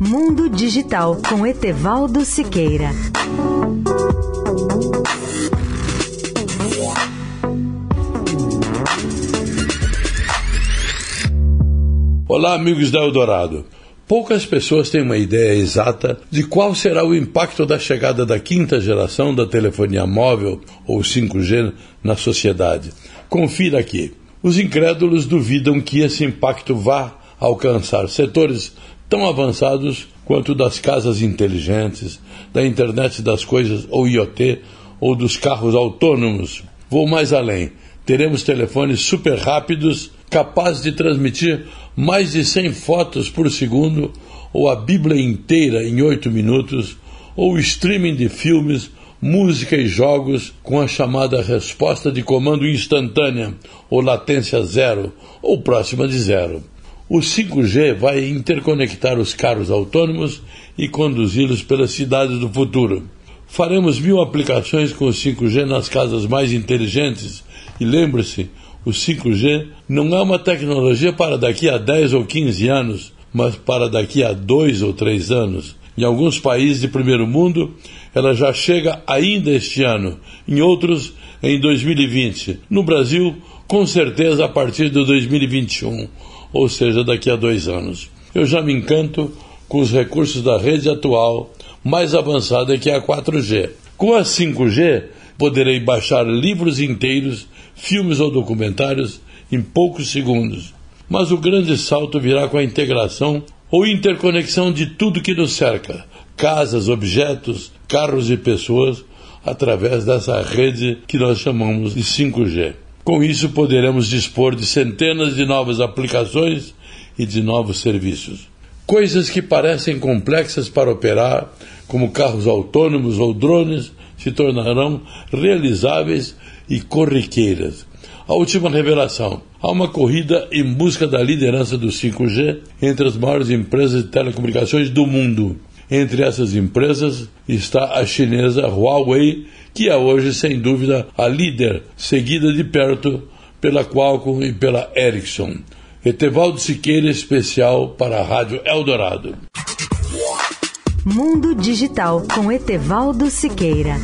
Mundo Digital com Etevaldo Siqueira. Olá, amigos da Eldorado. Poucas pessoas têm uma ideia exata de qual será o impacto da chegada da quinta geração da telefonia móvel ou 5G na sociedade. Confira aqui. Os incrédulos duvidam que esse impacto vá alcançar setores tão avançados quanto das casas inteligentes, da internet das coisas ou IoT ou dos carros autônomos. Vou mais além. Teremos telefones super rápidos capazes de transmitir mais de 100 fotos por segundo ou a Bíblia inteira em 8 minutos ou streaming de filmes, música e jogos com a chamada resposta de comando instantânea ou latência zero ou próxima de zero. O 5G vai interconectar os carros autônomos e conduzi-los pelas cidades do futuro. Faremos mil aplicações com o 5G nas casas mais inteligentes e lembre-se, o 5G não é uma tecnologia para daqui a 10 ou 15 anos, mas para daqui a 2 ou 3 anos. Em alguns países de primeiro mundo, ela já chega ainda este ano, em outros, em 2020. No Brasil, com certeza a partir de 2021 ou seja, daqui a dois anos. Eu já me encanto com os recursos da rede atual, mais avançada que a 4G. Com a 5G, poderei baixar livros inteiros, filmes ou documentários em poucos segundos. Mas o grande salto virá com a integração ou interconexão de tudo que nos cerca casas, objetos, carros e pessoas através dessa rede que nós chamamos de 5G. Com isso, poderemos dispor de centenas de novas aplicações e de novos serviços. Coisas que parecem complexas para operar, como carros autônomos ou drones, se tornarão realizáveis e corriqueiras. A última revelação: há uma corrida em busca da liderança do 5G entre as maiores empresas de telecomunicações do mundo. Entre essas empresas está a chinesa Huawei, que é hoje, sem dúvida, a líder, seguida de perto pela Qualcomm e pela Ericsson. Etevaldo Siqueira, especial para a Rádio Eldorado. Mundo Digital com Etevaldo Siqueira.